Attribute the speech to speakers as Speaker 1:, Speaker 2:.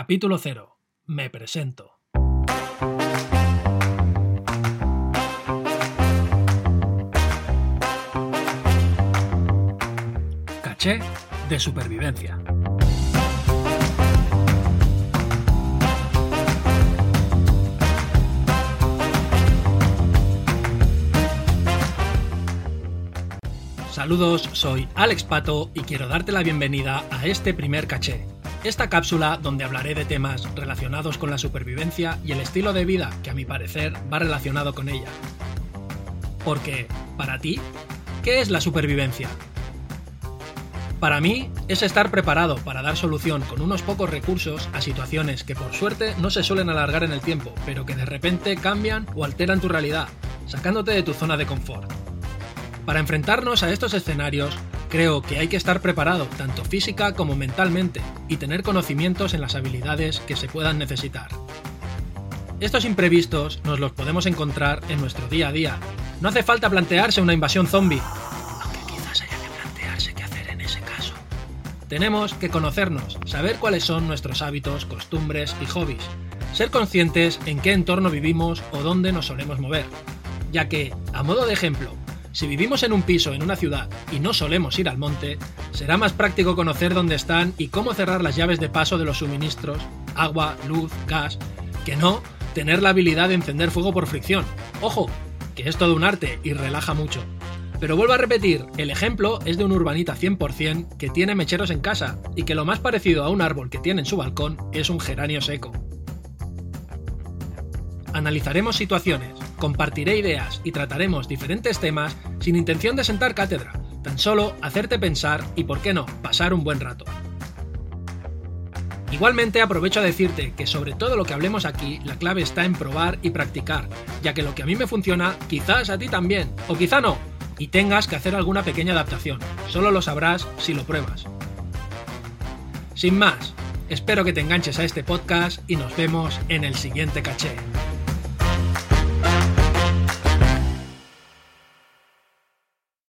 Speaker 1: Capítulo 0. Me presento. Caché de supervivencia. Saludos, soy Alex Pato y quiero darte la bienvenida a este primer caché. Esta cápsula donde hablaré de temas relacionados con la supervivencia y el estilo de vida que a mi parecer va relacionado con ella. Porque, para ti, ¿qué es la supervivencia? Para mí es estar preparado para dar solución con unos pocos recursos a situaciones que por suerte no se suelen alargar en el tiempo, pero que de repente cambian o alteran tu realidad, sacándote de tu zona de confort. Para enfrentarnos a estos escenarios, creo que hay que estar preparado tanto física como mentalmente y tener conocimientos en las habilidades que se puedan necesitar. Estos imprevistos nos los podemos encontrar en nuestro día a día. No hace falta plantearse una invasión zombie, aunque quizás haya que plantearse qué hacer en ese caso. Tenemos que conocernos, saber cuáles son nuestros hábitos, costumbres y hobbies, ser conscientes en qué entorno vivimos o dónde nos solemos mover, ya que, a modo de ejemplo, si vivimos en un piso en una ciudad y no solemos ir al monte, será más práctico conocer dónde están y cómo cerrar las llaves de paso de los suministros, agua, luz, gas, que no tener la habilidad de encender fuego por fricción. Ojo, que es todo un arte y relaja mucho. Pero vuelvo a repetir, el ejemplo es de un urbanita 100% que tiene mecheros en casa y que lo más parecido a un árbol que tiene en su balcón es un geranio seco. Analizaremos situaciones, compartiré ideas y trataremos diferentes temas sin intención de sentar cátedra, tan solo hacerte pensar y, por qué no, pasar un buen rato. Igualmente aprovecho a decirte que sobre todo lo que hablemos aquí, la clave está en probar y practicar, ya que lo que a mí me funciona, quizás a ti también, o quizá no, y tengas que hacer alguna pequeña adaptación, solo lo sabrás si lo pruebas. Sin más, espero que te enganches a este podcast y nos vemos en el siguiente caché.